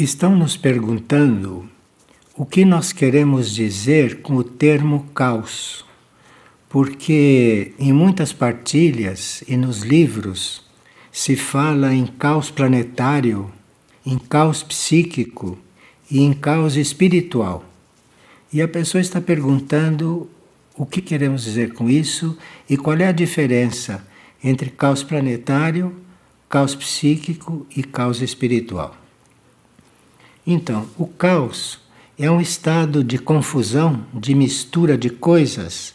Estão nos perguntando o que nós queremos dizer com o termo caos, porque em muitas partilhas e nos livros se fala em caos planetário, em caos psíquico e em caos espiritual. E a pessoa está perguntando o que queremos dizer com isso e qual é a diferença entre caos planetário, caos psíquico e caos espiritual. Então, o caos é um estado de confusão, de mistura de coisas,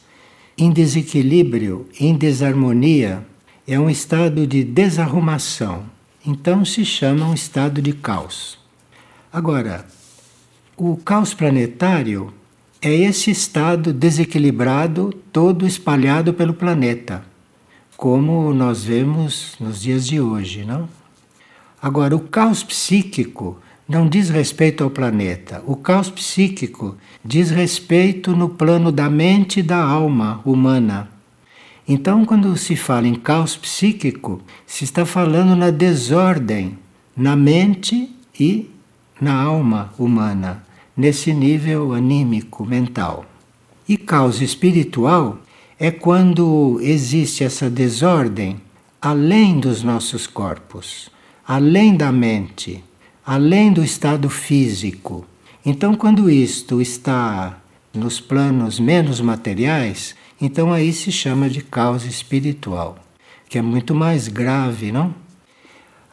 em desequilíbrio, em desarmonia, é um estado de desarrumação. Então se chama um estado de caos. Agora, o caos planetário é esse estado desequilibrado todo espalhado pelo planeta, como nós vemos nos dias de hoje, não? Agora, o caos psíquico não diz respeito ao planeta. O caos psíquico diz respeito no plano da mente e da alma humana. Então, quando se fala em caos psíquico, se está falando na desordem na mente e na alma humana, nesse nível anímico, mental. E caos espiritual é quando existe essa desordem além dos nossos corpos, além da mente além do estado físico. Então, quando isto está nos planos menos materiais, então aí se chama de causa espiritual, que é muito mais grave, não?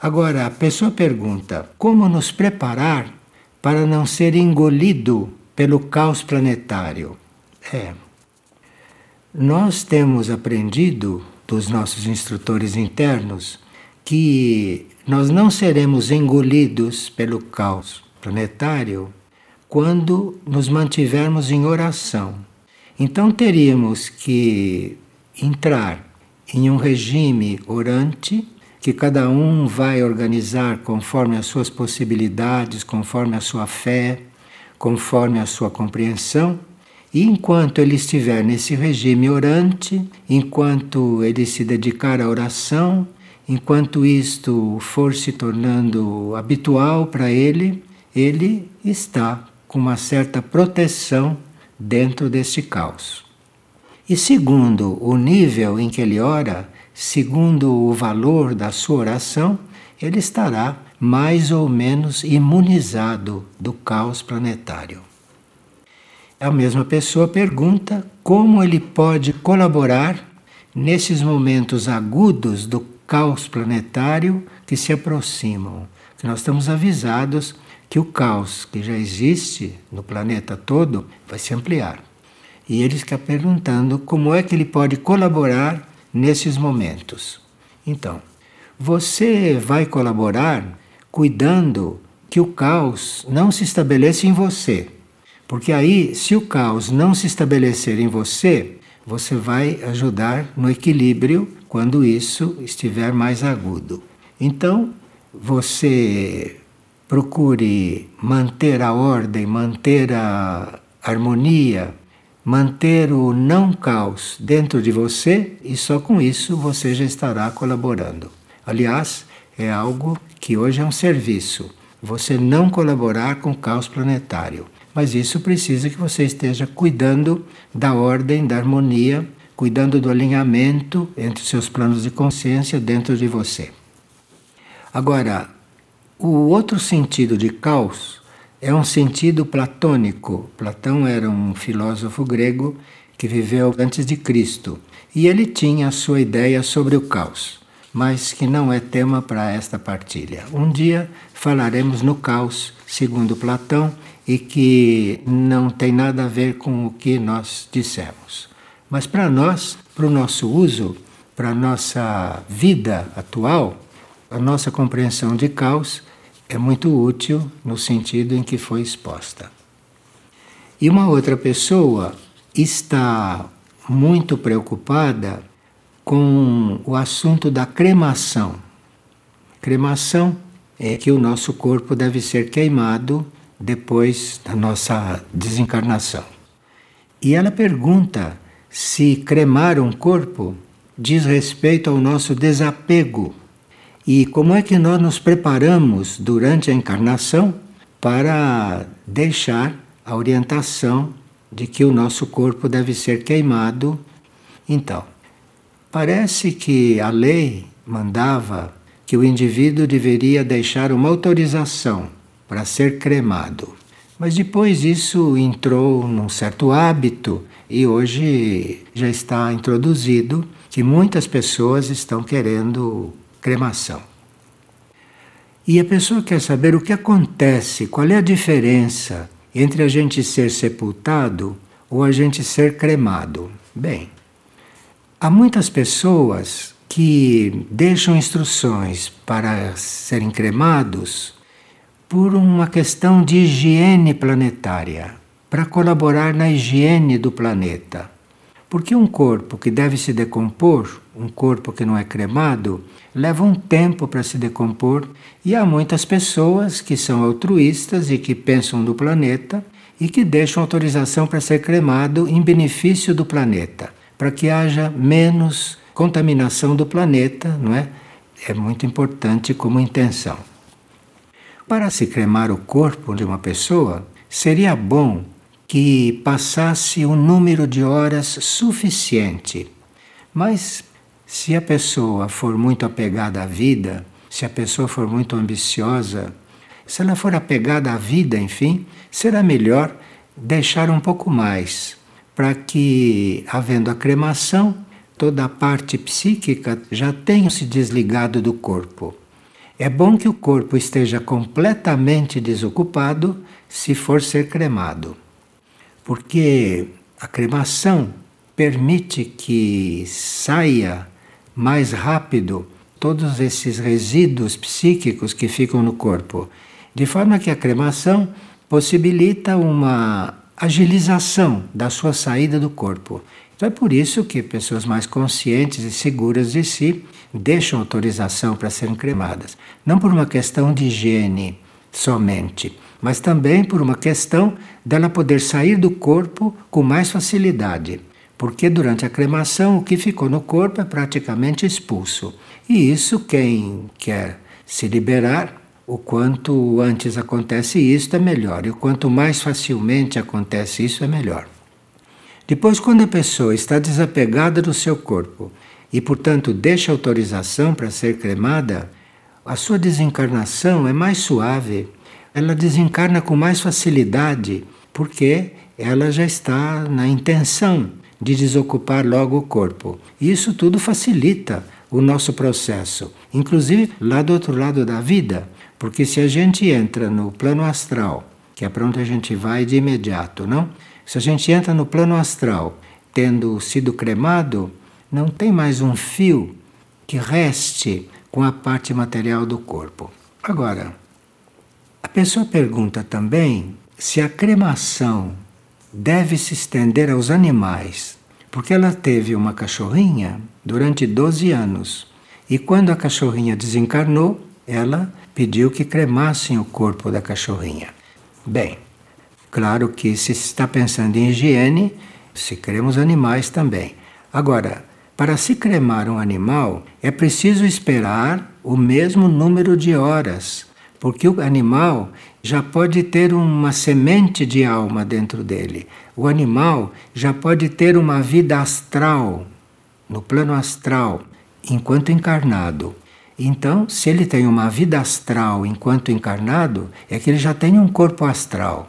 Agora, a pessoa pergunta: como nos preparar para não ser engolido pelo caos planetário? É. Nós temos aprendido dos nossos instrutores internos que nós não seremos engolidos pelo caos planetário quando nos mantivermos em oração. Então teríamos que entrar em um regime orante que cada um vai organizar conforme as suas possibilidades, conforme a sua fé, conforme a sua compreensão. E enquanto ele estiver nesse regime orante, enquanto ele se dedicar à oração, Enquanto isto for se tornando habitual para ele, ele está com uma certa proteção dentro deste caos. E segundo o nível em que ele ora, segundo o valor da sua oração, ele estará mais ou menos imunizado do caos planetário. A mesma pessoa pergunta como ele pode colaborar nesses momentos agudos do caos planetário que se aproximam. Que nós estamos avisados que o caos que já existe no planeta todo vai se ampliar. E ele está perguntando como é que ele pode colaborar nesses momentos. Então, você vai colaborar cuidando que o caos não se estabeleça em você. Porque aí, se o caos não se estabelecer em você, você vai ajudar no equilíbrio quando isso estiver mais agudo. Então, você procure manter a ordem, manter a harmonia, manter o não caos dentro de você e só com isso você já estará colaborando. Aliás, é algo que hoje é um serviço. Você não colaborar com o caos planetário. Mas isso precisa que você esteja cuidando da ordem, da harmonia, cuidando do alinhamento entre seus planos de consciência dentro de você. Agora, o outro sentido de caos é um sentido platônico. Platão era um filósofo grego que viveu antes de Cristo e ele tinha a sua ideia sobre o caos, mas que não é tema para esta partilha. Um dia falaremos no caos, segundo Platão, e que não tem nada a ver com o que nós dissemos. Mas para nós, para o nosso uso, para a nossa vida atual, a nossa compreensão de caos é muito útil no sentido em que foi exposta. E uma outra pessoa está muito preocupada com o assunto da cremação. Cremação é que o nosso corpo deve ser queimado depois da nossa desencarnação. E ela pergunta se cremar um corpo diz respeito ao nosso desapego e como é que nós nos preparamos durante a encarnação para deixar a orientação de que o nosso corpo deve ser queimado. Então, parece que a lei mandava que o indivíduo deveria deixar uma autorização para ser cremado. Mas depois isso entrou num certo hábito e hoje já está introduzido que muitas pessoas estão querendo cremação. E a pessoa quer saber o que acontece, qual é a diferença entre a gente ser sepultado ou a gente ser cremado. Bem, há muitas pessoas que deixam instruções para serem cremados por uma questão de higiene planetária, para colaborar na higiene do planeta. Porque um corpo que deve se decompor, um corpo que não é cremado, leva um tempo para se decompor e há muitas pessoas que são altruístas e que pensam no planeta e que deixam autorização para ser cremado em benefício do planeta, para que haja menos contaminação do planeta, não é? É muito importante como intenção. Para se cremar o corpo de uma pessoa, seria bom que passasse um número de horas suficiente. Mas se a pessoa for muito apegada à vida, se a pessoa for muito ambiciosa, se ela for apegada à vida, enfim, será melhor deixar um pouco mais, para que, havendo a cremação, toda a parte psíquica já tenha se desligado do corpo. É bom que o corpo esteja completamente desocupado se for ser cremado, porque a cremação permite que saia mais rápido todos esses resíduos psíquicos que ficam no corpo, de forma que a cremação possibilita uma agilização da sua saída do corpo. Então é por isso que pessoas mais conscientes e seguras de si deixam autorização para serem cremadas. Não por uma questão de higiene somente, mas também por uma questão dela poder sair do corpo com mais facilidade. Porque durante a cremação o que ficou no corpo é praticamente expulso. E isso, quem quer se liberar, o quanto antes acontece isso é melhor. E o quanto mais facilmente acontece isso é melhor. Depois, quando a pessoa está desapegada do seu corpo e, portanto, deixa autorização para ser cremada, a sua desencarnação é mais suave. Ela desencarna com mais facilidade, porque ela já está na intenção de desocupar logo o corpo. E isso tudo facilita o nosso processo, inclusive lá do outro lado da vida, porque se a gente entra no plano astral, que é para onde a gente vai de imediato, não? Se a gente entra no plano astral tendo sido cremado, não tem mais um fio que reste com a parte material do corpo. Agora, a pessoa pergunta também se a cremação deve se estender aos animais, porque ela teve uma cachorrinha durante 12 anos e quando a cachorrinha desencarnou, ela pediu que cremassem o corpo da cachorrinha. Bem, Claro que se está pensando em higiene, se cremos animais também. Agora, para se cremar um animal, é preciso esperar o mesmo número de horas, porque o animal já pode ter uma semente de alma dentro dele. O animal já pode ter uma vida astral, no plano astral, enquanto encarnado. Então, se ele tem uma vida astral enquanto encarnado, é que ele já tem um corpo astral.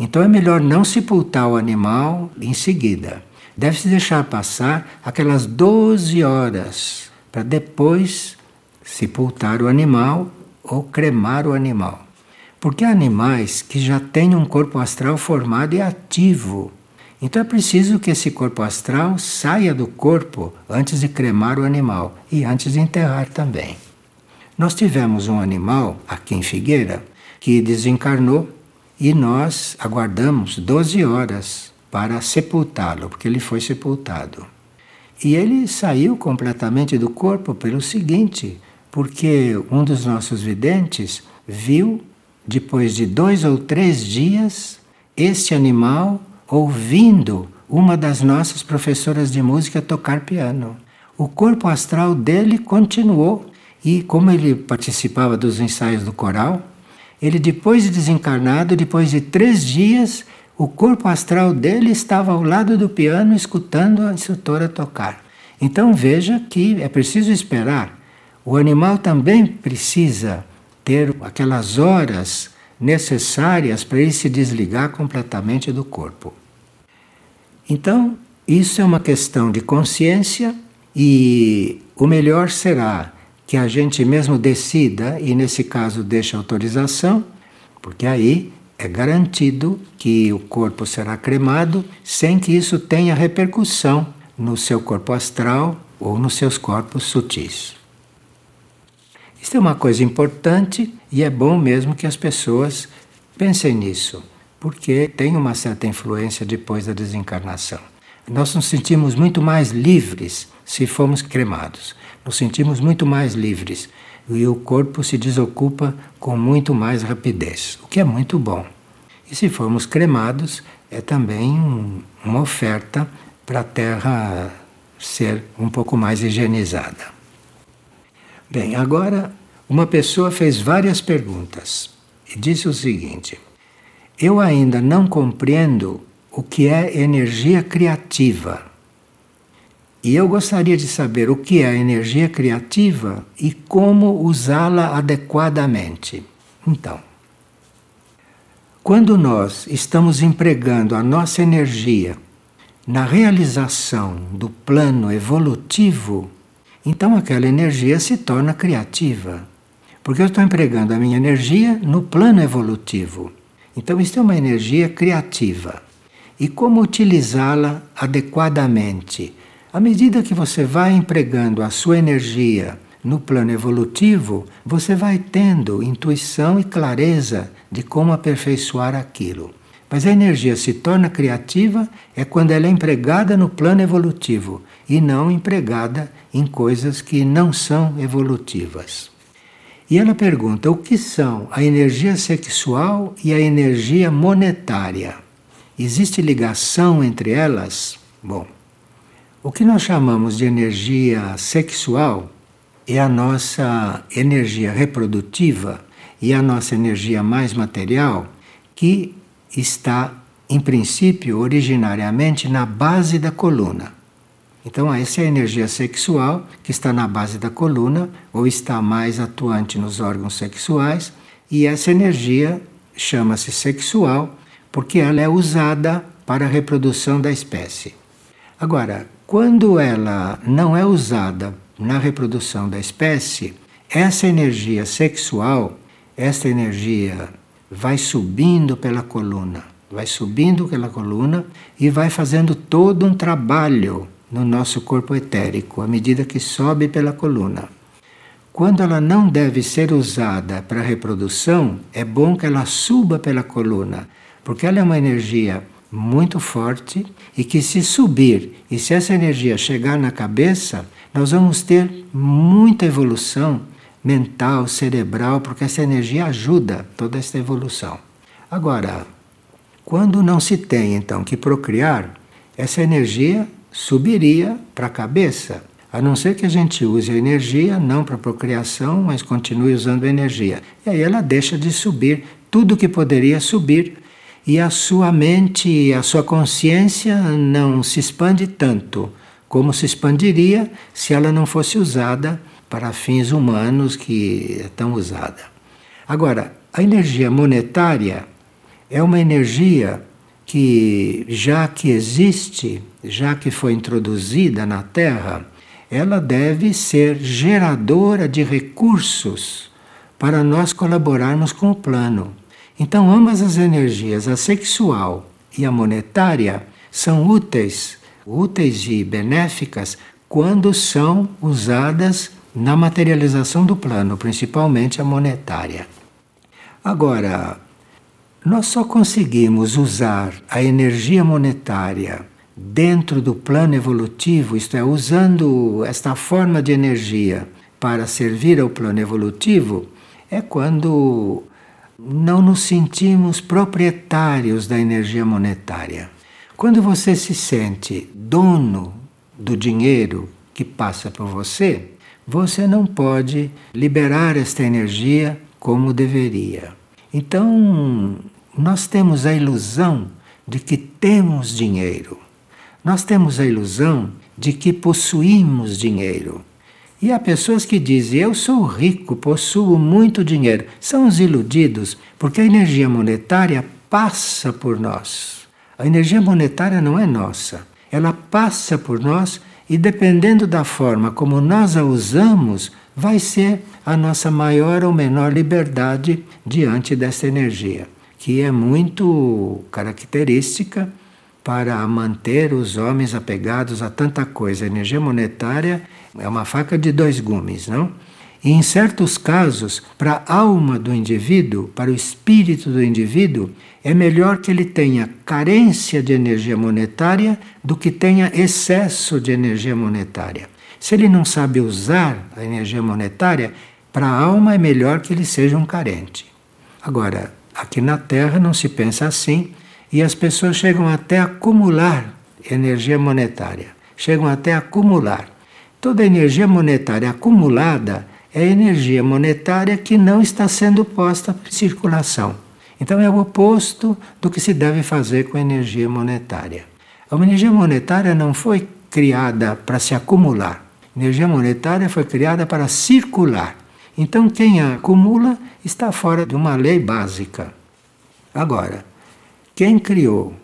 Então é melhor não sepultar o animal em seguida. Deve-se deixar passar aquelas 12 horas para depois sepultar o animal ou cremar o animal. Porque há animais que já têm um corpo astral formado e ativo. Então é preciso que esse corpo astral saia do corpo antes de cremar o animal e antes de enterrar também. Nós tivemos um animal aqui em Figueira que desencarnou e nós aguardamos 12 horas para sepultá-lo, porque ele foi sepultado. E ele saiu completamente do corpo pelo seguinte, porque um dos nossos videntes viu, depois de dois ou três dias, este animal ouvindo uma das nossas professoras de música tocar piano. O corpo astral dele continuou, e como ele participava dos ensaios do coral, Ele, depois de desencarnado, depois de três dias, o corpo astral dele estava ao lado do piano escutando a instrutora tocar. Então veja que é preciso esperar. O animal também precisa ter aquelas horas necessárias para ele se desligar completamente do corpo. Então, isso é uma questão de consciência e o melhor será que a gente mesmo decida e, nesse caso, deixe autorização, porque aí é garantido que o corpo será cremado sem que isso tenha repercussão no seu corpo astral ou nos seus corpos sutis. Isso é uma coisa importante e é bom mesmo que as pessoas pensem nisso, porque tem uma certa influência depois da desencarnação. Nós nos sentimos muito mais livres se formos cremados. Nos sentimos muito mais livres e o corpo se desocupa com muito mais rapidez, o que é muito bom. E se formos cremados, é também um, uma oferta para a Terra ser um pouco mais higienizada. Bem, agora uma pessoa fez várias perguntas e disse o seguinte: Eu ainda não compreendo o que é energia criativa. E eu gostaria de saber o que é a energia criativa e como usá-la adequadamente. Então, quando nós estamos empregando a nossa energia na realização do plano evolutivo, então aquela energia se torna criativa. Porque eu estou empregando a minha energia no plano evolutivo. Então, isso é uma energia criativa. E como utilizá-la adequadamente? À medida que você vai empregando a sua energia no plano evolutivo, você vai tendo intuição e clareza de como aperfeiçoar aquilo. Mas a energia se torna criativa é quando ela é empregada no plano evolutivo e não empregada em coisas que não são evolutivas. E ela pergunta o que são a energia sexual e a energia monetária. Existe ligação entre elas? Bom, o que nós chamamos de energia sexual é a nossa energia reprodutiva e a nossa energia mais material que está, em princípio, originariamente na base da coluna. Então, essa é a energia sexual que está na base da coluna ou está mais atuante nos órgãos sexuais, e essa energia chama-se sexual porque ela é usada para a reprodução da espécie. Agora, quando ela não é usada na reprodução da espécie, essa energia sexual, essa energia vai subindo pela coluna, vai subindo pela coluna e vai fazendo todo um trabalho no nosso corpo etérico, à medida que sobe pela coluna. Quando ela não deve ser usada para reprodução, é bom que ela suba pela coluna, porque ela é uma energia muito forte e que se subir e se essa energia chegar na cabeça, nós vamos ter muita evolução mental, cerebral, porque essa energia ajuda toda essa evolução. Agora, quando não se tem então que procriar, essa energia subiria para a cabeça, a não ser que a gente use a energia não para procriação, mas continue usando a energia. E aí ela deixa de subir tudo que poderia subir e a sua mente, a sua consciência não se expande tanto como se expandiria se ela não fosse usada para fins humanos que é tão usada. Agora, a energia monetária é uma energia que, já que existe, já que foi introduzida na Terra, ela deve ser geradora de recursos para nós colaborarmos com o plano. Então, ambas as energias, a sexual e a monetária, são úteis, úteis e benéficas quando são usadas na materialização do plano, principalmente a monetária. Agora, nós só conseguimos usar a energia monetária dentro do plano evolutivo, isto é, usando esta forma de energia para servir ao plano evolutivo, é quando não nos sentimos proprietários da energia monetária. Quando você se sente dono do dinheiro que passa por você, você não pode liberar esta energia como deveria. Então, nós temos a ilusão de que temos dinheiro. Nós temos a ilusão de que possuímos dinheiro. E há pessoas que dizem: Eu sou rico, possuo muito dinheiro. São os iludidos, porque a energia monetária passa por nós. A energia monetária não é nossa. Ela passa por nós e, dependendo da forma como nós a usamos, vai ser a nossa maior ou menor liberdade diante dessa energia, que é muito característica para manter os homens apegados a tanta coisa. A energia monetária é uma faca de dois gumes, não? E em certos casos, para a alma do indivíduo, para o espírito do indivíduo, é melhor que ele tenha carência de energia monetária do que tenha excesso de energia monetária. Se ele não sabe usar a energia monetária, para a alma é melhor que ele seja um carente. Agora, aqui na Terra não se pensa assim, e as pessoas chegam até a acumular energia monetária. Chegam até a acumular. Toda energia monetária acumulada é energia monetária que não está sendo posta em circulação. Então é o oposto do que se deve fazer com a energia monetária. A energia monetária não foi criada para se acumular. A energia monetária foi criada para circular. Então quem a acumula está fora de uma lei básica. Agora, quem criou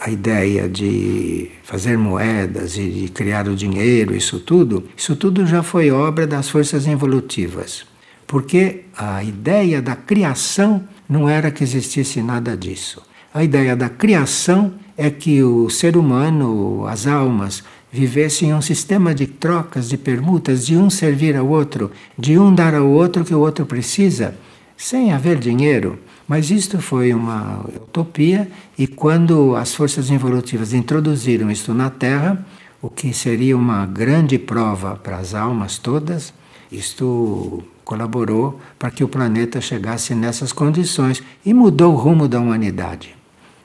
a ideia de fazer moedas e de criar o dinheiro, isso tudo, isso tudo já foi obra das forças evolutivas. Porque a ideia da criação não era que existisse nada disso. A ideia da criação é que o ser humano, as almas, vivessem em um sistema de trocas, de permutas, de um servir ao outro, de um dar ao outro o que o outro precisa, sem haver dinheiro. Mas isto foi uma utopia e quando as forças evolutivas introduziram isto na Terra, o que seria uma grande prova para as almas todas, isto colaborou para que o planeta chegasse nessas condições e mudou o rumo da humanidade.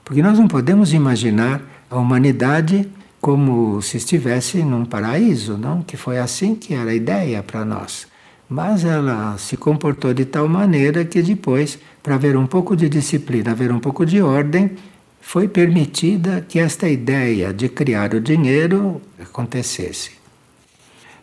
Porque nós não podemos imaginar a humanidade como se estivesse num paraíso, não? Que foi assim que era a ideia para nós. Mas ela se comportou de tal maneira que depois, para haver um pouco de disciplina, haver um pouco de ordem, foi permitida que esta ideia de criar o dinheiro acontecesse.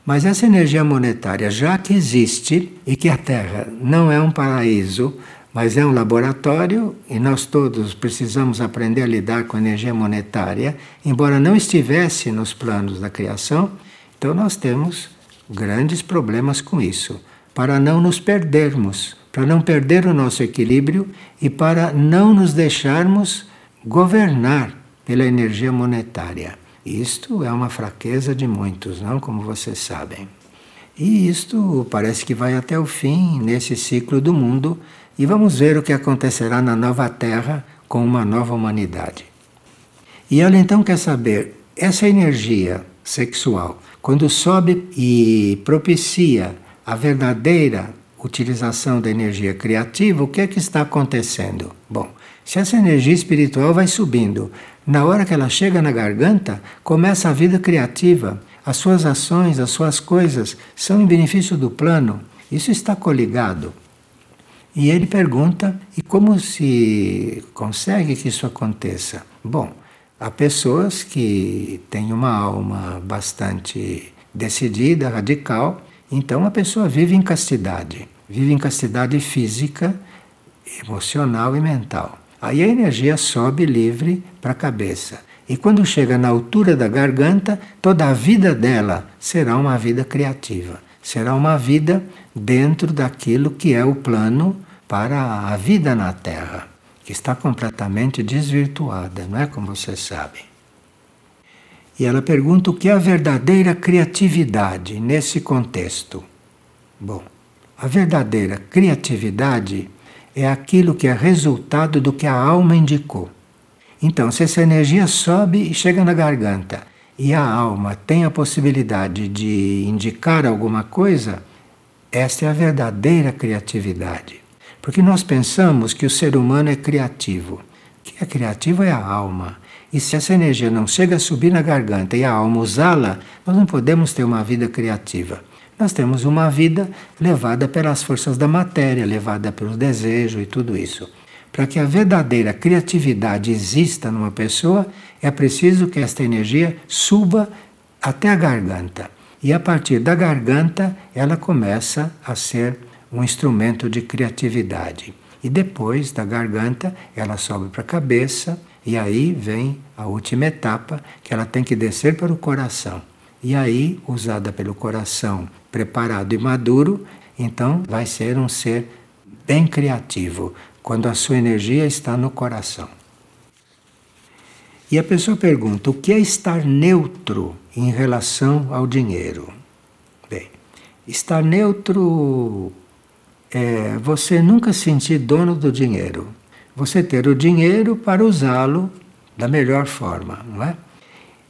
Mas essa energia monetária, já que existe e que a Terra não é um paraíso, mas é um laboratório e nós todos precisamos aprender a lidar com a energia monetária, embora não estivesse nos planos da criação, então nós temos grandes problemas com isso, para não nos perdermos, para não perder o nosso equilíbrio e para não nos deixarmos governar pela energia monetária. Isto é uma fraqueza de muitos, não como vocês sabem. E isto parece que vai até o fim nesse ciclo do mundo e vamos ver o que acontecerá na nova Terra com uma nova humanidade. E ela então quer saber essa energia sexual quando sobe e propicia a verdadeira utilização da energia criativa, o que é que está acontecendo? Bom, se essa energia espiritual vai subindo, na hora que ela chega na garganta, começa a vida criativa. As suas ações, as suas coisas são em benefício do plano. Isso está coligado. E ele pergunta: e como se consegue que isso aconteça? Bom, Há pessoas que têm uma alma bastante decidida, radical, então a pessoa vive em castidade, vive em castidade física, emocional e mental. Aí a energia sobe livre para a cabeça. E quando chega na altura da garganta, toda a vida dela será uma vida criativa. Será uma vida dentro daquilo que é o plano para a vida na Terra que está completamente desvirtuada, não é como você sabe. E ela pergunta o que é a verdadeira criatividade nesse contexto. Bom, a verdadeira criatividade é aquilo que é resultado do que a alma indicou. Então, se essa energia sobe e chega na garganta e a alma tem a possibilidade de indicar alguma coisa, esta é a verdadeira criatividade. Porque nós pensamos que o ser humano é criativo. O que é criativo é a alma. E se essa energia não chega a subir na garganta e a alma usá-la, nós não podemos ter uma vida criativa. Nós temos uma vida levada pelas forças da matéria, levada pelo desejo e tudo isso. Para que a verdadeira criatividade exista numa pessoa, é preciso que esta energia suba até a garganta. E a partir da garganta, ela começa a ser um instrumento de criatividade. E depois da garganta, ela sobe para a cabeça, e aí vem a última etapa, que ela tem que descer para o coração. E aí, usada pelo coração preparado e maduro, então vai ser um ser bem criativo, quando a sua energia está no coração. E a pessoa pergunta: o que é estar neutro em relação ao dinheiro? Bem, estar neutro é você nunca sentir dono do dinheiro. Você ter o dinheiro para usá-lo da melhor forma, não é?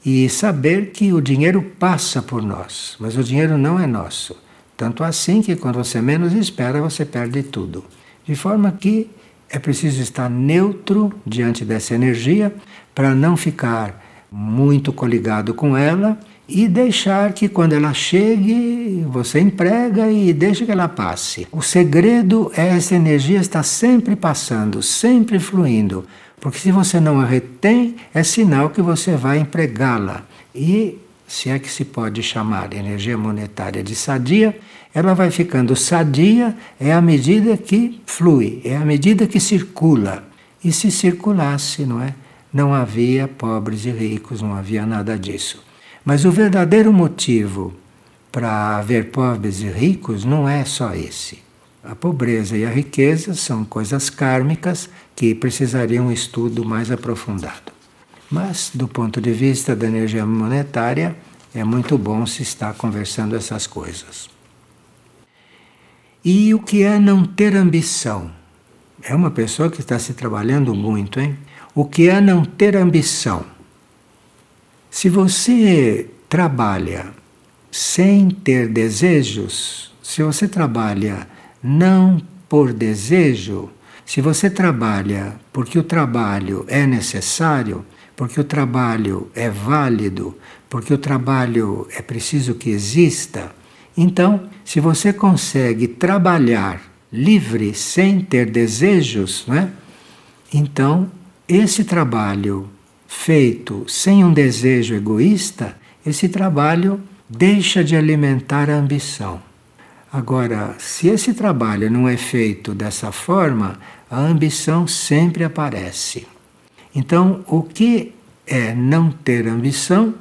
E saber que o dinheiro passa por nós, mas o dinheiro não é nosso. Tanto assim que quando você menos espera, você perde tudo. De forma que é preciso estar neutro diante dessa energia para não ficar muito coligado com ela e deixar que quando ela chegue, você emprega e deixa que ela passe. O segredo é essa energia estar sempre passando, sempre fluindo, porque se você não a retém, é sinal que você vai empregá-la. E se é que se pode chamar energia monetária de sadia, ela vai ficando sadia é à medida que flui, é à medida que circula. E se circulasse, não é? Não havia pobres e ricos, não havia nada disso. Mas o verdadeiro motivo para haver pobres e ricos não é só esse. A pobreza e a riqueza são coisas kármicas que precisariam um estudo mais aprofundado. Mas, do ponto de vista da energia monetária, é muito bom se estar conversando essas coisas. E o que é não ter ambição? É uma pessoa que está se trabalhando muito, hein? O que é não ter ambição? Se você trabalha sem ter desejos, se você trabalha não por desejo, se você trabalha porque o trabalho é necessário, porque o trabalho é válido, porque o trabalho é preciso que exista, então, se você consegue trabalhar livre sem ter desejos, não é? então esse trabalho feito sem um desejo egoísta, esse trabalho deixa de alimentar a ambição. Agora, se esse trabalho não é feito dessa forma, a ambição sempre aparece. Então, o que é não ter ambição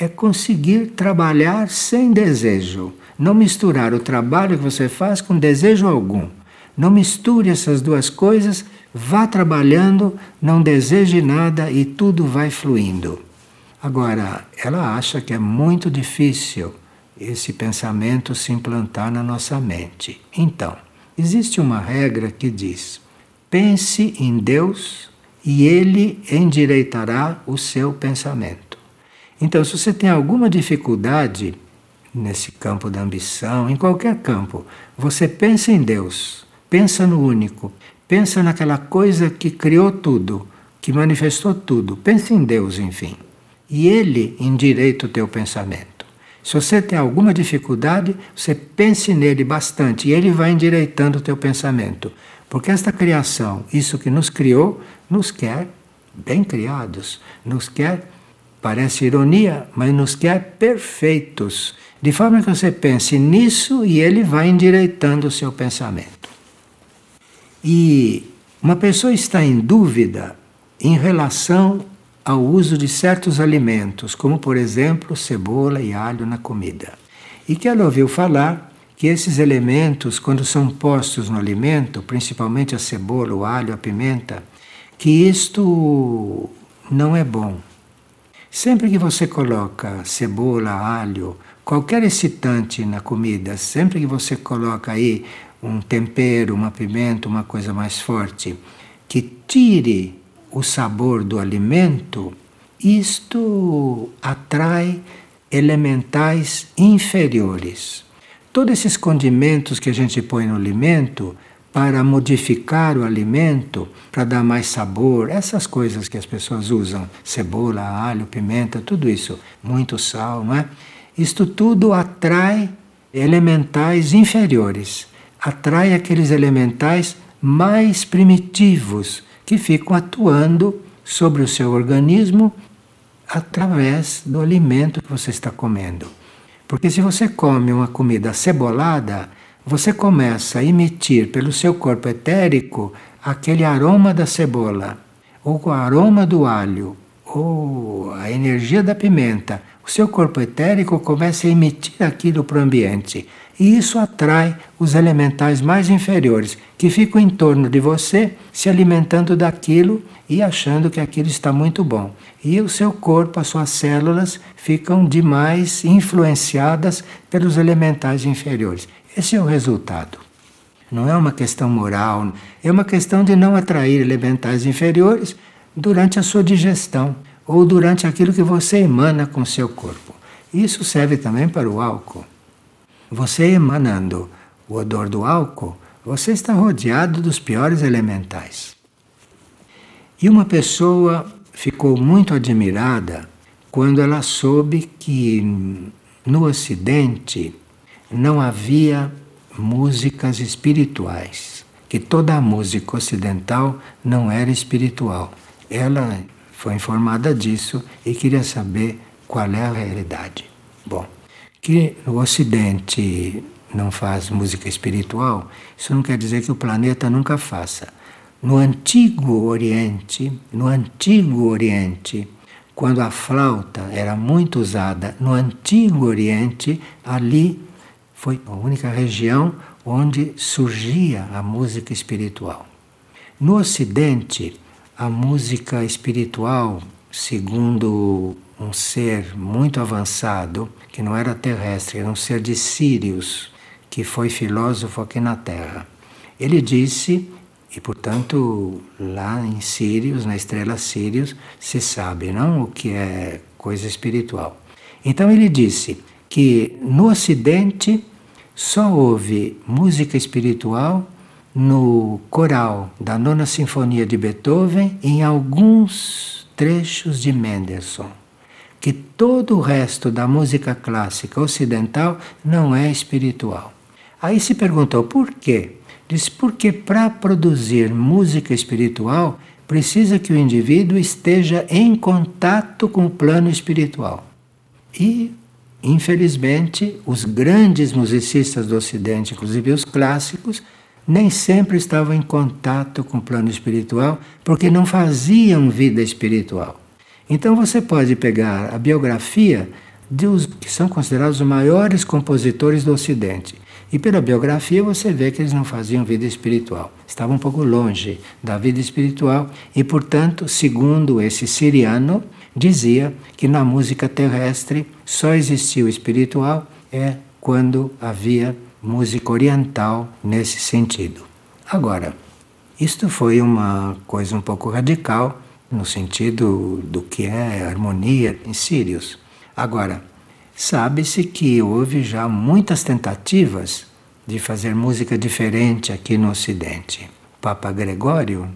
é conseguir trabalhar sem desejo. Não misturar o trabalho que você faz com desejo algum. Não misture essas duas coisas Vá trabalhando, não deseje nada e tudo vai fluindo. Agora, ela acha que é muito difícil esse pensamento se implantar na nossa mente. Então, existe uma regra que diz: pense em Deus e Ele endireitará o seu pensamento. Então, se você tem alguma dificuldade nesse campo da ambição, em qualquer campo, você pensa em Deus, pensa no único, Pensa naquela coisa que criou tudo, que manifestou tudo. Pensa em Deus, enfim. E Ele endireita o teu pensamento. Se você tem alguma dificuldade, você pense nele bastante e ele vai endireitando o teu pensamento. Porque esta criação, isso que nos criou, nos quer bem criados, nos quer, parece ironia, mas nos quer perfeitos. De forma que você pense nisso e ele vai endireitando o seu pensamento. E uma pessoa está em dúvida em relação ao uso de certos alimentos, como por exemplo cebola e alho na comida. E que ela ouviu falar que esses elementos, quando são postos no alimento, principalmente a cebola, o alho, a pimenta, que isto não é bom. Sempre que você coloca cebola, alho, qualquer excitante na comida, sempre que você coloca aí um tempero, uma pimenta, uma coisa mais forte, que tire o sabor do alimento, isto atrai elementais inferiores. Todos esses condimentos que a gente põe no alimento para modificar o alimento, para dar mais sabor, essas coisas que as pessoas usam, cebola, alho, pimenta, tudo isso, muito sal, não é? Isto tudo atrai elementais inferiores atrai aqueles elementais mais primitivos que ficam atuando sobre o seu organismo através do alimento que você está comendo. Porque se você come uma comida cebolada, você começa a emitir pelo seu corpo etérico aquele aroma da cebola, ou o aroma do alho, ou a energia da pimenta. O seu corpo etérico começa a emitir aquilo para o ambiente. E isso atrai os elementais mais inferiores, que ficam em torno de você, se alimentando daquilo e achando que aquilo está muito bom. E o seu corpo, as suas células, ficam demais influenciadas pelos elementais inferiores. Esse é o resultado. Não é uma questão moral, é uma questão de não atrair elementais inferiores durante a sua digestão ou durante aquilo que você emana com seu corpo. Isso serve também para o álcool. Você emanando o odor do álcool, você está rodeado dos piores elementais. E uma pessoa ficou muito admirada quando ela soube que no Ocidente não havia músicas espirituais, que toda a música ocidental não era espiritual. Ela foi informada disso e queria saber qual é a realidade. Bom, que o Ocidente não faz música espiritual, isso não quer dizer que o planeta nunca faça. No antigo Oriente, no antigo Oriente, quando a flauta era muito usada no antigo Oriente, ali foi a única região onde surgia a música espiritual. No Ocidente, a música espiritual, segundo um ser muito avançado, que não era terrestre, era um ser de Sírios, que foi filósofo aqui na Terra. Ele disse, e portanto lá em Sírios, na estrela Sírios, se sabe não o que é coisa espiritual. Então ele disse que no Ocidente só houve música espiritual no coral da Nona Sinfonia de Beethoven em alguns trechos de Mendelssohn que todo o resto da música clássica ocidental não é espiritual. Aí se perguntou por quê? Diz porque para produzir música espiritual precisa que o indivíduo esteja em contato com o plano espiritual. E, infelizmente, os grandes musicistas do Ocidente, inclusive os clássicos, nem sempre estavam em contato com o plano espiritual porque não faziam vida espiritual. Então você pode pegar a biografia dos que são considerados os maiores compositores do Ocidente. E pela biografia você vê que eles não faziam vida espiritual. Estavam um pouco longe da vida espiritual e, portanto, segundo esse siriano, dizia que na música terrestre só existia o espiritual é quando havia música oriental nesse sentido. Agora, isto foi uma coisa um pouco radical no sentido do que é harmonia em Sírios. Agora, sabe-se que houve já muitas tentativas de fazer música diferente aqui no Ocidente. Papa Gregório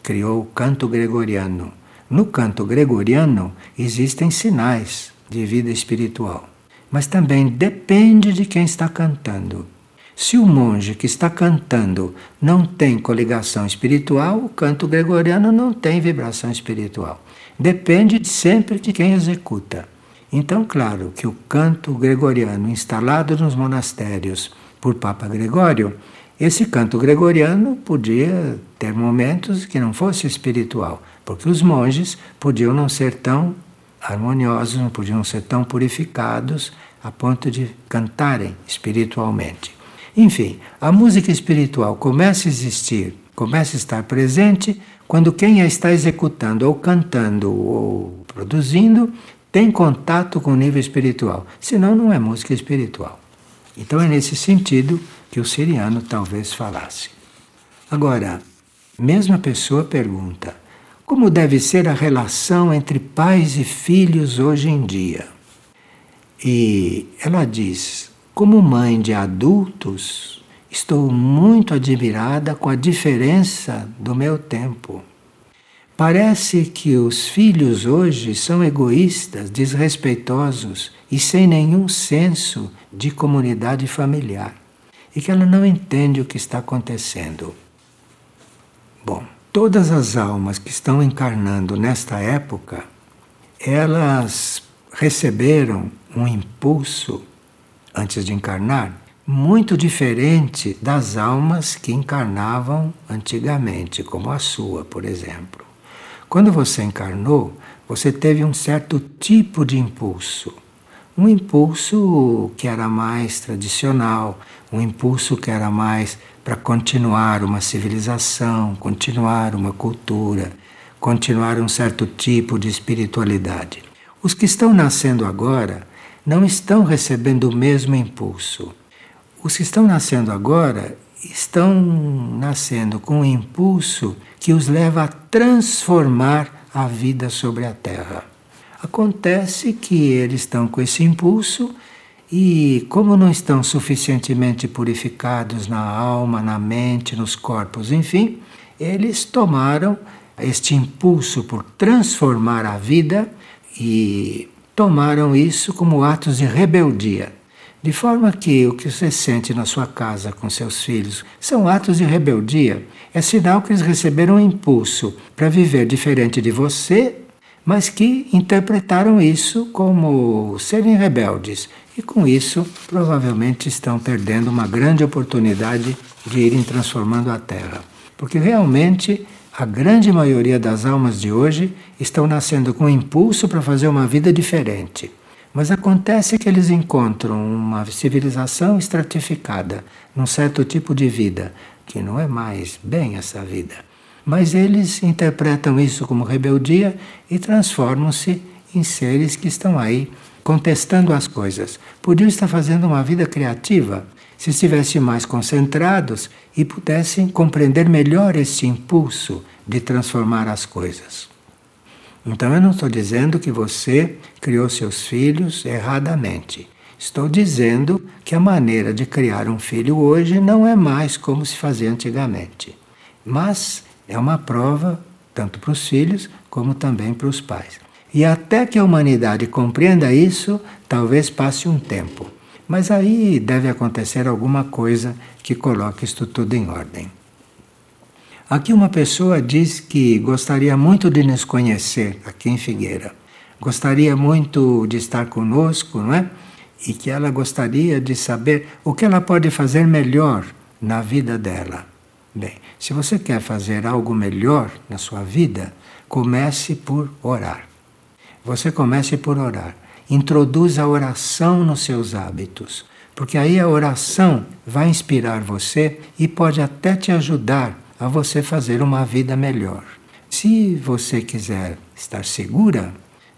criou o canto gregoriano. No canto gregoriano existem sinais de vida espiritual, mas também depende de quem está cantando. Se o monge que está cantando não tem coligação espiritual, o canto gregoriano não tem vibração espiritual. Depende sempre de quem executa. Então, claro que o canto gregoriano instalado nos monastérios por Papa Gregório, esse canto gregoriano podia ter momentos que não fosse espiritual, porque os monges podiam não ser tão harmoniosos, não podiam ser tão purificados a ponto de cantarem espiritualmente. Enfim, a música espiritual começa a existir, começa a estar presente quando quem a está executando, ou cantando, ou produzindo, tem contato com o nível espiritual. Senão, não é música espiritual. Então, é nesse sentido que o siriano talvez falasse. Agora, mesma pessoa pergunta: como deve ser a relação entre pais e filhos hoje em dia? E ela diz: como mãe de adultos, estou muito admirada com a diferença do meu tempo. Parece que os filhos hoje são egoístas, desrespeitosos e sem nenhum senso de comunidade familiar, e que ela não entende o que está acontecendo. Bom, todas as almas que estão encarnando nesta época, elas receberam um impulso antes de encarnar muito diferente das almas que encarnavam antigamente, como a sua, por exemplo. Quando você encarnou, você teve um certo tipo de impulso. Um impulso que era mais tradicional, um impulso que era mais para continuar uma civilização, continuar uma cultura, continuar um certo tipo de espiritualidade. Os que estão nascendo agora não estão recebendo o mesmo impulso. Os que estão nascendo agora estão nascendo com um impulso que os leva a transformar a vida sobre a Terra. Acontece que eles estão com esse impulso e, como não estão suficientemente purificados na alma, na mente, nos corpos, enfim, eles tomaram este impulso por transformar a vida e tomaram isso como atos de rebeldia. De forma que o que você sente na sua casa com seus filhos são atos de rebeldia. É sinal que eles receberam um impulso para viver diferente de você, mas que interpretaram isso como serem rebeldes. E com isso, provavelmente estão perdendo uma grande oportunidade de irem transformando a Terra. Porque realmente a grande maioria das almas de hoje estão nascendo com impulso para fazer uma vida diferente. Mas acontece que eles encontram uma civilização estratificada, num certo tipo de vida, que não é mais bem essa vida. Mas eles interpretam isso como rebeldia e transformam-se em seres que estão aí contestando as coisas. Podiam estar fazendo uma vida criativa se estivessem mais concentrados e pudessem compreender melhor esse impulso de transformar as coisas. Então eu não estou dizendo que você criou seus filhos erradamente. Estou dizendo que a maneira de criar um filho hoje não é mais como se fazia antigamente. Mas é uma prova tanto para os filhos como também para os pais. E até que a humanidade compreenda isso, talvez passe um tempo. Mas aí deve acontecer alguma coisa que coloque isto tudo em ordem. Aqui uma pessoa diz que gostaria muito de nos conhecer aqui em Figueira. Gostaria muito de estar conosco, não é? E que ela gostaria de saber o que ela pode fazer melhor na vida dela. Bem, se você quer fazer algo melhor na sua vida, comece por orar. Você comece por orar. Introduza a oração nos seus hábitos, porque aí a oração vai inspirar você e pode até te ajudar a você fazer uma vida melhor. Se você quiser estar segura,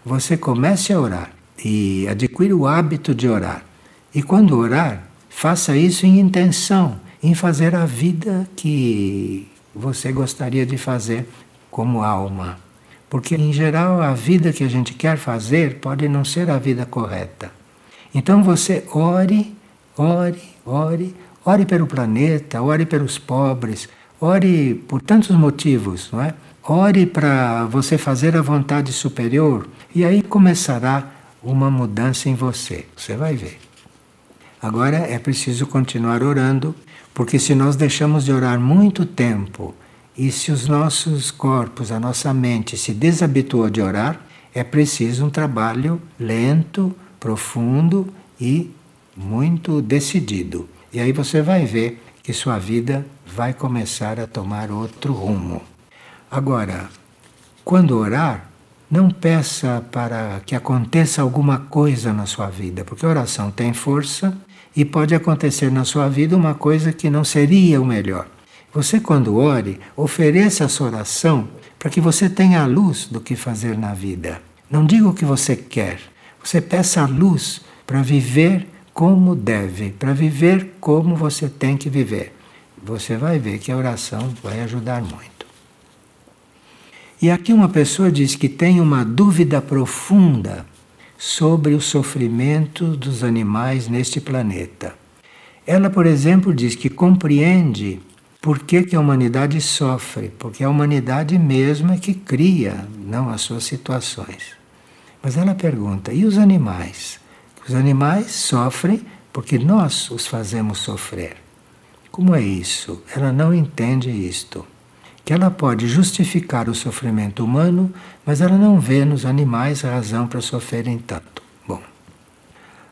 você comece a orar e adquira o hábito de orar. E quando orar, faça isso em intenção, em fazer a vida que você gostaria de fazer como alma. Porque, em geral, a vida que a gente quer fazer pode não ser a vida correta. Então você ore, ore, ore, ore pelo planeta, ore pelos pobres, Ore por tantos motivos, não é? Ore para você fazer a vontade superior e aí começará uma mudança em você. Você vai ver. Agora é preciso continuar orando, porque se nós deixamos de orar muito tempo e se os nossos corpos, a nossa mente se desabituou de orar, é preciso um trabalho lento, profundo e muito decidido. E aí você vai ver que sua vida vai começar a tomar outro rumo. Agora, quando orar, não peça para que aconteça alguma coisa na sua vida, porque a oração tem força e pode acontecer na sua vida uma coisa que não seria o melhor. Você, quando ore, ofereça a sua oração para que você tenha a luz do que fazer na vida. Não diga o que você quer, você peça a luz para viver como deve, para viver como você tem que viver. Você vai ver que a oração vai ajudar muito. E aqui uma pessoa diz que tem uma dúvida profunda sobre o sofrimento dos animais neste planeta. Ela, por exemplo, diz que compreende por que, que a humanidade sofre, porque a humanidade mesma é que cria, não as suas situações. Mas ela pergunta: e os animais? Os animais sofrem porque nós os fazemos sofrer. Como é isso? Ela não entende isto. que ela pode justificar o sofrimento humano, mas ela não vê nos animais razão para sofrerem tanto. Bom,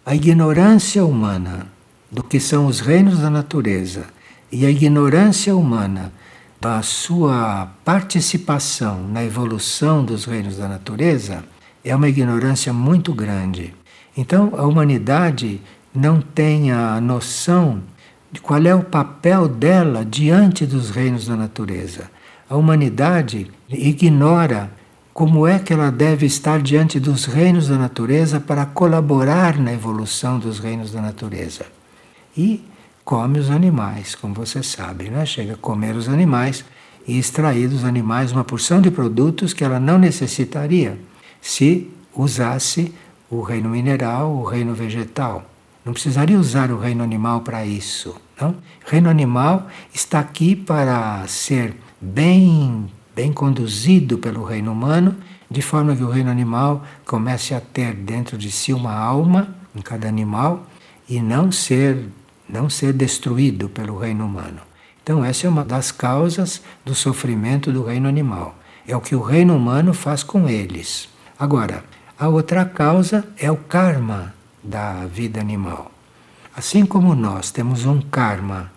a ignorância humana do que são os reinos da natureza e a ignorância humana da sua participação na evolução dos reinos da natureza é uma ignorância muito grande. Então, a humanidade não tem a noção de qual é o papel dela diante dos reinos da natureza. A humanidade ignora como é que ela deve estar diante dos reinos da natureza para colaborar na evolução dos reinos da natureza. E come os animais, como você sabe, né? chega a comer os animais e extrair dos animais uma porção de produtos que ela não necessitaria se usasse o reino mineral, o reino vegetal. Não precisaria usar o reino animal para isso. Não? O reino animal está aqui para ser bem, bem conduzido pelo reino humano, de forma que o reino animal comece a ter dentro de si uma alma em cada animal e não ser, não ser destruído pelo reino humano. Então, essa é uma das causas do sofrimento do reino animal. É o que o reino humano faz com eles. Agora, a outra causa é o karma da vida animal. Assim como nós temos um karma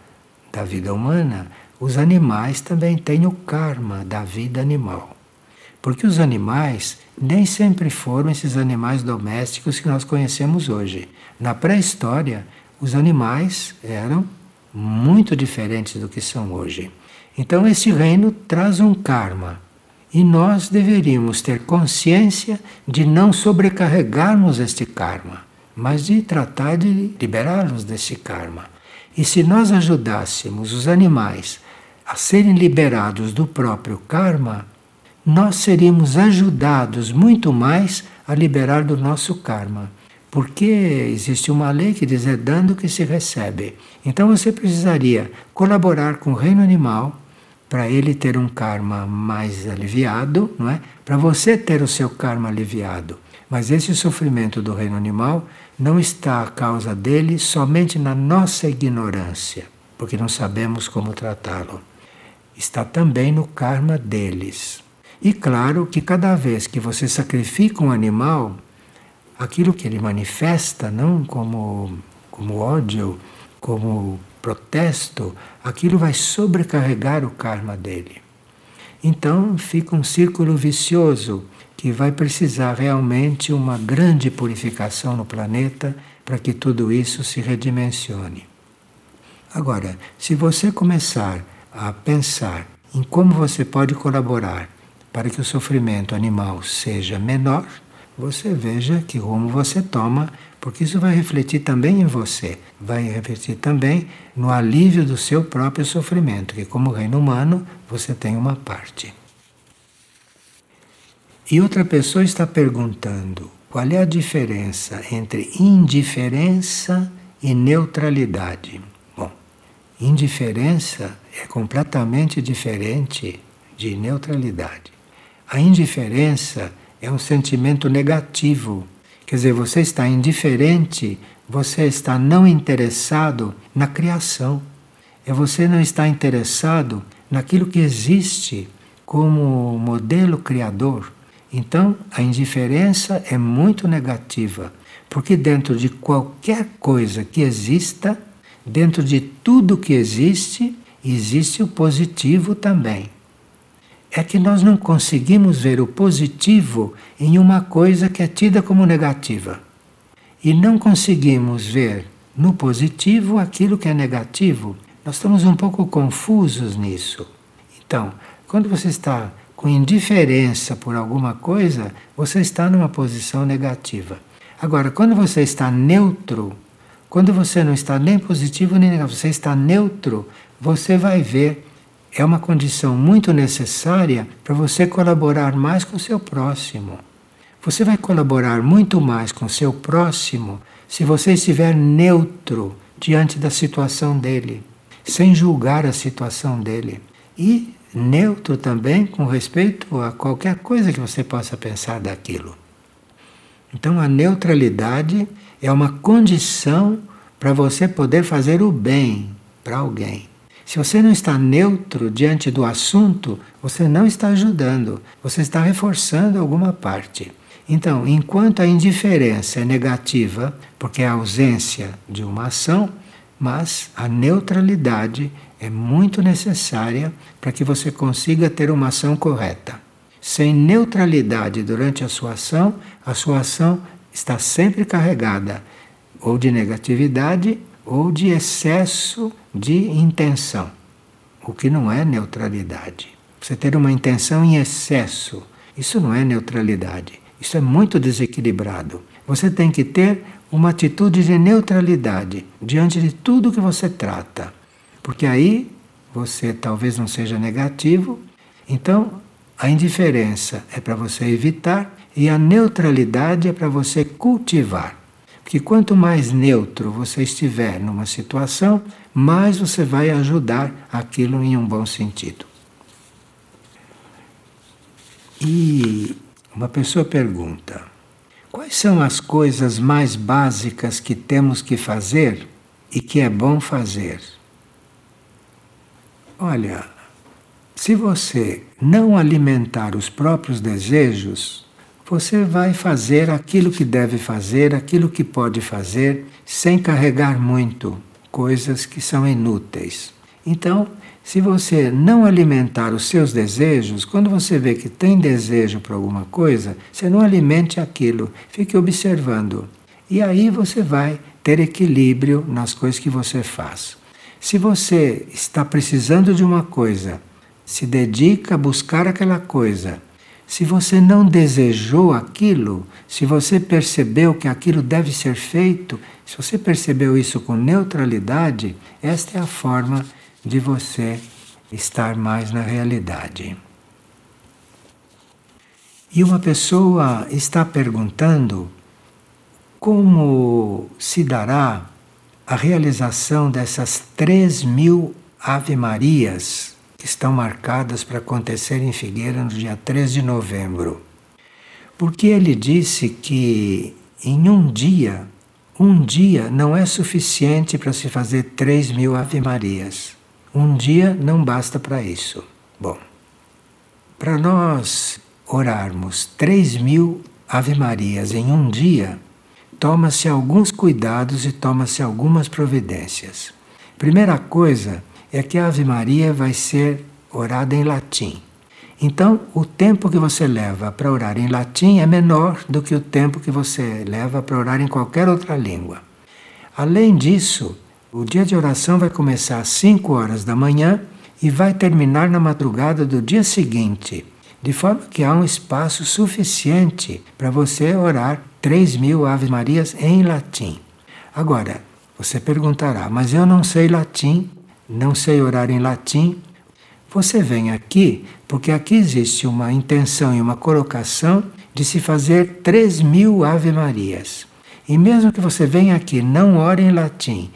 da vida humana, os animais também têm o karma da vida animal. Porque os animais nem sempre foram esses animais domésticos que nós conhecemos hoje. Na pré-história, os animais eram muito diferentes do que são hoje. Então, esse reino traz um karma. E nós deveríamos ter consciência de não sobrecarregarmos este karma mas de tratar de liberá-los desse karma. E se nós ajudássemos os animais a serem liberados do próprio karma, nós seríamos ajudados muito mais a liberar do nosso karma. Porque existe uma lei que diz é dando que se recebe. Então você precisaria colaborar com o reino animal para ele ter um karma mais aliviado, não é? Para você ter o seu karma aliviado. Mas esse sofrimento do reino animal não está a causa dele somente na nossa ignorância, porque não sabemos como tratá-lo. Está também no karma deles. E claro que cada vez que você sacrifica um animal, aquilo que ele manifesta, não como, como ódio, como protesto, aquilo vai sobrecarregar o karma dele. Então fica um círculo vicioso que vai precisar realmente uma grande purificação no planeta para que tudo isso se redimensione. Agora, se você começar a pensar em como você pode colaborar para que o sofrimento animal seja menor, você veja que rumo você toma, porque isso vai refletir também em você, vai refletir também no alívio do seu próprio sofrimento, que como reino humano você tem uma parte. E outra pessoa está perguntando qual é a diferença entre indiferença e neutralidade. Bom, indiferença é completamente diferente de neutralidade. A indiferença é um sentimento negativo. Quer dizer, você está indiferente, você está não interessado na criação. É você não está interessado naquilo que existe como modelo criador. Então, a indiferença é muito negativa, porque dentro de qualquer coisa que exista, dentro de tudo que existe, existe o positivo também. É que nós não conseguimos ver o positivo em uma coisa que é tida como negativa. E não conseguimos ver no positivo aquilo que é negativo. Nós estamos um pouco confusos nisso. Então, quando você está com indiferença por alguma coisa, você está numa posição negativa. Agora, quando você está neutro, quando você não está nem positivo nem negativo, você está neutro, você vai ver. É uma condição muito necessária para você colaborar mais com o seu próximo. Você vai colaborar muito mais com o seu próximo se você estiver neutro diante da situação dele, sem julgar a situação dele. E neutro também com respeito a qualquer coisa que você possa pensar daquilo. Então, a neutralidade é uma condição para você poder fazer o bem para alguém. Se você não está neutro diante do assunto, você não está ajudando, você está reforçando alguma parte. Então, enquanto a indiferença é negativa, porque é a ausência de uma ação, mas a neutralidade é muito necessária para que você consiga ter uma ação correta. Sem neutralidade durante a sua ação, a sua ação está sempre carregada ou de negatividade ou de excesso de intenção, o que não é neutralidade. Você ter uma intenção em excesso, isso não é neutralidade. Isso é muito desequilibrado. Você tem que ter uma atitude de neutralidade diante de tudo que você trata. Porque aí você talvez não seja negativo, então a indiferença é para você evitar e a neutralidade é para você cultivar. Porque quanto mais neutro você estiver numa situação, mais você vai ajudar aquilo em um bom sentido. E uma pessoa pergunta: quais são as coisas mais básicas que temos que fazer e que é bom fazer? Olha, se você não alimentar os próprios desejos, você vai fazer aquilo que deve fazer, aquilo que pode fazer, sem carregar muito coisas que são inúteis. Então, se você não alimentar os seus desejos, quando você vê que tem desejo para alguma coisa, você não alimente aquilo, fique observando. E aí você vai ter equilíbrio nas coisas que você faz. Se você está precisando de uma coisa, se dedica a buscar aquela coisa. Se você não desejou aquilo, se você percebeu que aquilo deve ser feito, se você percebeu isso com neutralidade, esta é a forma de você estar mais na realidade. E uma pessoa está perguntando como se dará a realização dessas três mil Ave-Marias que estão marcadas para acontecer em Figueira no dia 3 de novembro. Porque ele disse que em um dia, um dia não é suficiente para se fazer três mil Ave-Marias. Um dia não basta para isso. Bom, para nós orarmos três mil Ave-Marias em um dia, toma-se alguns cuidados e toma-se algumas providências. Primeira coisa é que a Ave Maria vai ser orada em latim. Então, o tempo que você leva para orar em latim é menor do que o tempo que você leva para orar em qualquer outra língua. Além disso, o dia de oração vai começar às 5 horas da manhã e vai terminar na madrugada do dia seguinte, de forma que há um espaço suficiente para você orar 3 mil Ave Marias em latim. Agora, você perguntará, mas eu não sei latim, não sei orar em latim. Você vem aqui porque aqui existe uma intenção e uma colocação de se fazer 3 mil Ave Marias. E mesmo que você venha aqui não ore em latim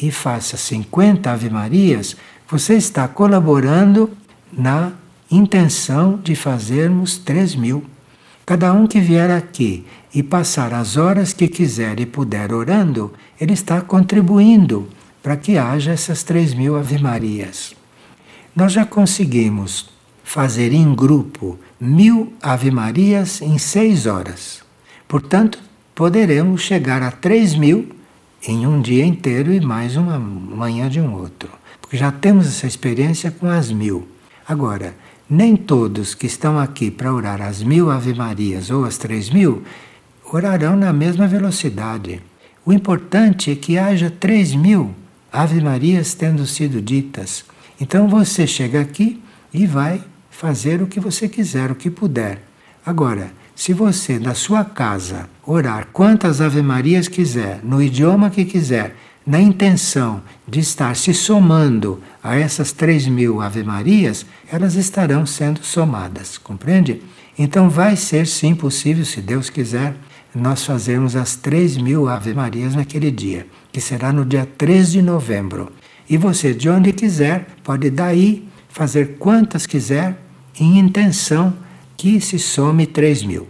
e faça 50 Ave-Marias, você está colaborando na intenção de fazermos 3 mil. Cada um que vier aqui e passar as horas que quiser e puder orando, ele está contribuindo para que haja essas 3 mil Ave-Marias. Nós já conseguimos fazer em grupo mil Ave-Marias em seis horas. Portanto, poderemos chegar a 3 mil em um dia inteiro e mais uma manhã de um outro. Porque já temos essa experiência com as mil. Agora, nem todos que estão aqui para orar as mil Ave-Marias ou as três mil orarão na mesma velocidade. O importante é que haja três mil Ave-Marias tendo sido ditas. Então você chega aqui e vai fazer o que você quiser, o que puder. Agora, se você, na sua casa, orar quantas Ave-Marias quiser, no idioma que quiser, na intenção de estar se somando a essas três mil Ave-Marias, elas estarão sendo somadas, compreende? Então vai ser sim possível, se Deus quiser, nós fazermos as três mil Ave-Marias naquele dia, que será no dia 3 de novembro. E você, de onde quiser, pode daí fazer quantas quiser, em intenção que se some 3 mil.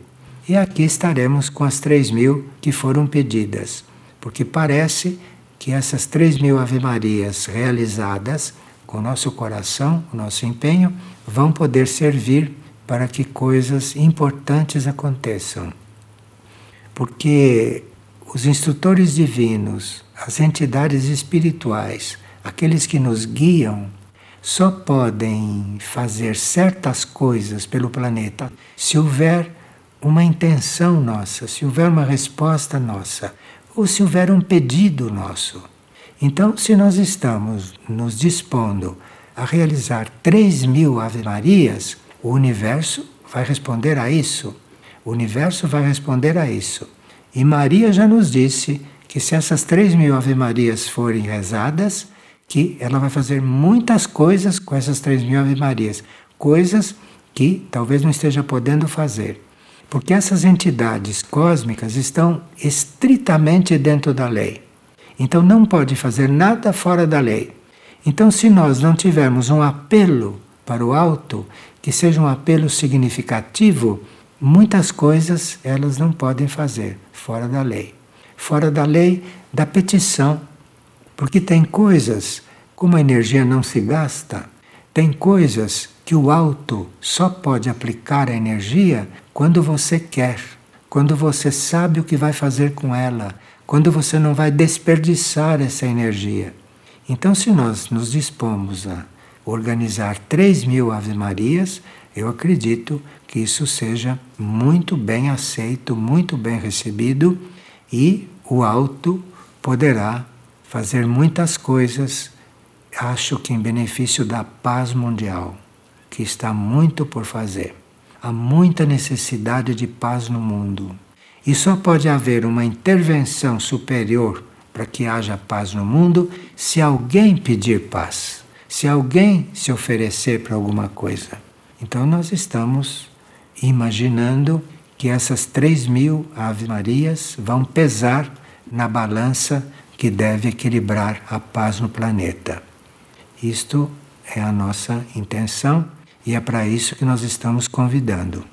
E aqui estaremos com as 3 mil que foram pedidas, porque parece que essas 3 mil Ave-Marias realizadas com o nosso coração, o nosso empenho, vão poder servir para que coisas importantes aconteçam. Porque os instrutores divinos, as entidades espirituais, aqueles que nos guiam, só podem fazer certas coisas pelo planeta se houver uma intenção nossa, se houver uma resposta nossa, ou se houver um pedido nosso. Então, se nós estamos nos dispondo a realizar 3 mil Ave-Marias, o universo vai responder a isso. O universo vai responder a isso. E Maria já nos disse que se essas 3 mil Ave-Marias forem rezadas, que ela vai fazer muitas coisas com essas 3 mil Ave-Marias. Coisas que talvez não esteja podendo fazer. Porque essas entidades cósmicas estão estritamente dentro da lei. Então não pode fazer nada fora da lei. Então, se nós não tivermos um apelo para o alto, que seja um apelo significativo, muitas coisas elas não podem fazer fora da lei. Fora da lei da petição. Porque tem coisas, como a energia não se gasta, tem coisas que o alto só pode aplicar a energia quando você quer, quando você sabe o que vai fazer com ela, quando você não vai desperdiçar essa energia. Então, se nós nos dispomos a organizar 3 mil Ave-Marias, eu acredito que isso seja muito bem aceito, muito bem recebido e o alto poderá fazer muitas coisas, acho que em benefício da paz mundial, que está muito por fazer. Há muita necessidade de paz no mundo. E só pode haver uma intervenção superior para que haja paz no mundo se alguém pedir paz, se alguém se oferecer para alguma coisa. Então nós estamos imaginando que essas três mil Ave-Marias vão pesar na balança que deve equilibrar a paz no planeta. Isto é a nossa intenção e é para isso que nós estamos convidando.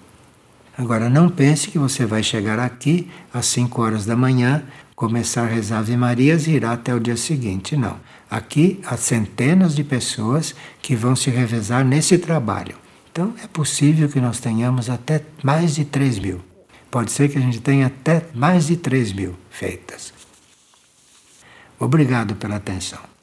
Agora, não pense que você vai chegar aqui às 5 horas da manhã, começar a rezar Ave Marias e irá até o dia seguinte. Não. Aqui há centenas de pessoas que vão se revezar nesse trabalho. Então, é possível que nós tenhamos até mais de 3 mil. Pode ser que a gente tenha até mais de 3 mil feitas. Obrigado pela atenção.